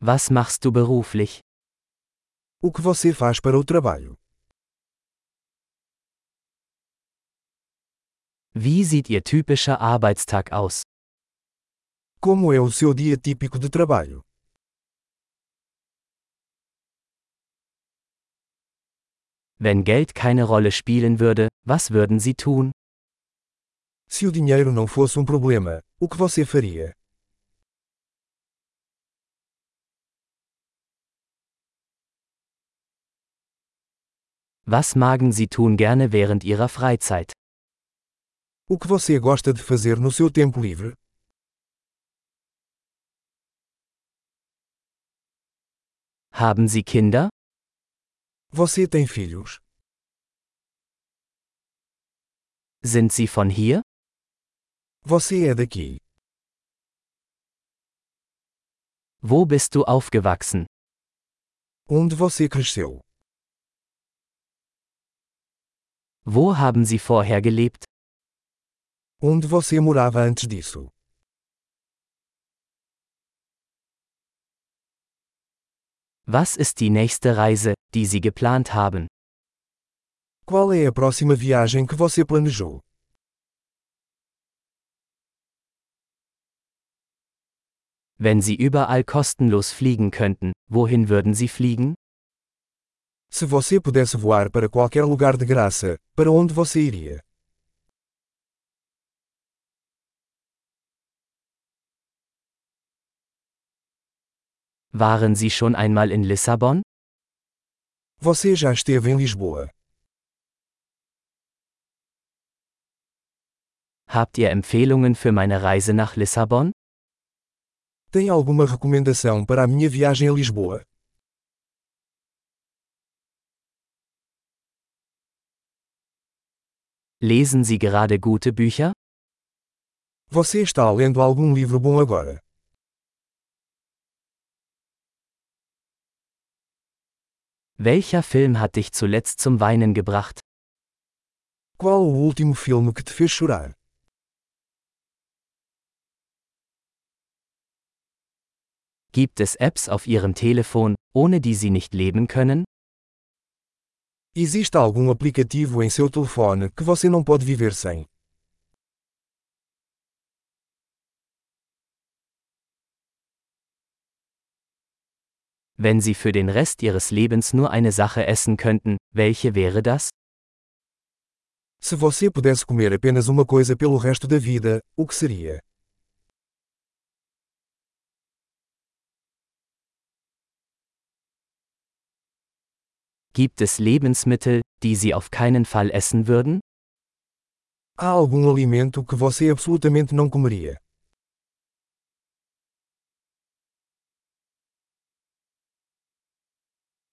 Was machst du beruflich? O que você faz para o trabalho? Wie sieht Ihr typischer Arbeitstag aus? Como é o seu dia típico de trabalho? Wenn Geld keine Rolle spielen würde, was würden Sie tun? Se o dinheiro não fosse um problema, o que você faria? Was magen Sie tun gerne während Ihrer Freizeit? O que você gosta de fazer no seu tempo livre? Haben Sie Kinder? Você tem filhos? Sind Sie von hier? Você é daqui? Wo bist du aufgewachsen? Onde você cresceu? Wo haben Sie vorher gelebt? Onde você morava antes disso? Was ist die nächste Reise, die Sie geplant haben? Qual é a próxima viagem que você planejou? Wenn Sie überall kostenlos fliegen könnten, wohin würden Sie fliegen? Se você pudesse voar para qualquer lugar de graça, para onde você iria? Waren Sie schon einmal in Lissabon? Você já esteve em Lisboa? Habt ihr Empfehlungen für meine Reise nach Lissabon? Tem alguma recomendação para a minha viagem a Lisboa? Lesen Sie gerade gute Bücher? Você está lendo algum livro bom agora? Welcher Film hat dich zuletzt zum Weinen gebracht? Qual o último filme que te fez chorar? Gibt es Apps auf Ihrem Telefon, ohne die Sie nicht leben können? Existe algum aplicativo em seu telefone que você não pode viver sem? Wenn Sie für den Rest Ihres Lebens nur eine Sache essen könnten, welche wäre das? Se você pudesse comer apenas uma coisa pelo resto da vida, o que seria? Gibt es Lebensmittel, die Sie auf keinen Fall essen würden? Há algum alimento que você absolutamente não comeria?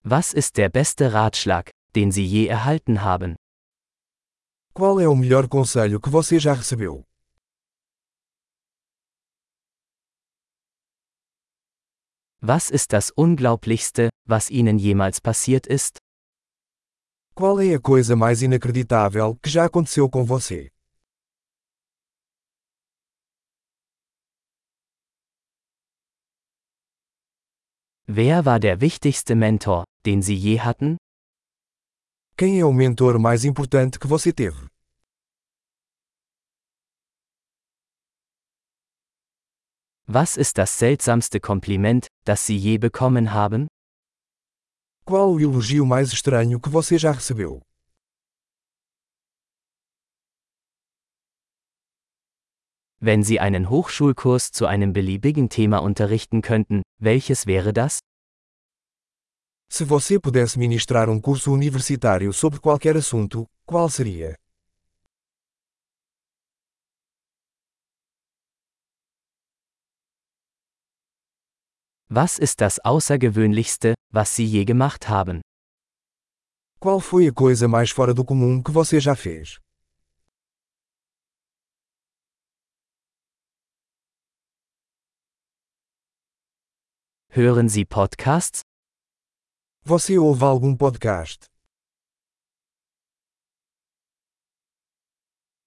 Was ist der beste Ratschlag, den Sie je erhalten haben? Qual é o melhor conselho que você já recebeu? Was ist das Unglaublichste, was Ihnen jemals passiert ist? Qual é a coisa mais inacreditável que já aconteceu com você? Wer war der wichtigste Mentor, den Sie je hatten? Quem é o mentor mais importante que você teve? Was ist das seltsamste Kompliment, das Sie je bekommen haben? Qual o elogio mais estranho que você já recebeu? Wenn Sie einen Hochschulkurs zu einem beliebigen Thema unterrichten könnten, welches wäre das? Se você pudesse ministrar um curso universitário sobre qualquer assunto, qual seria? Was ist das Außergewöhnlichste, was Sie je gemacht haben? Qual foi a coisa mais fora do comum que você já fez? Hören Sie Podcasts? Você ouve algum podcast?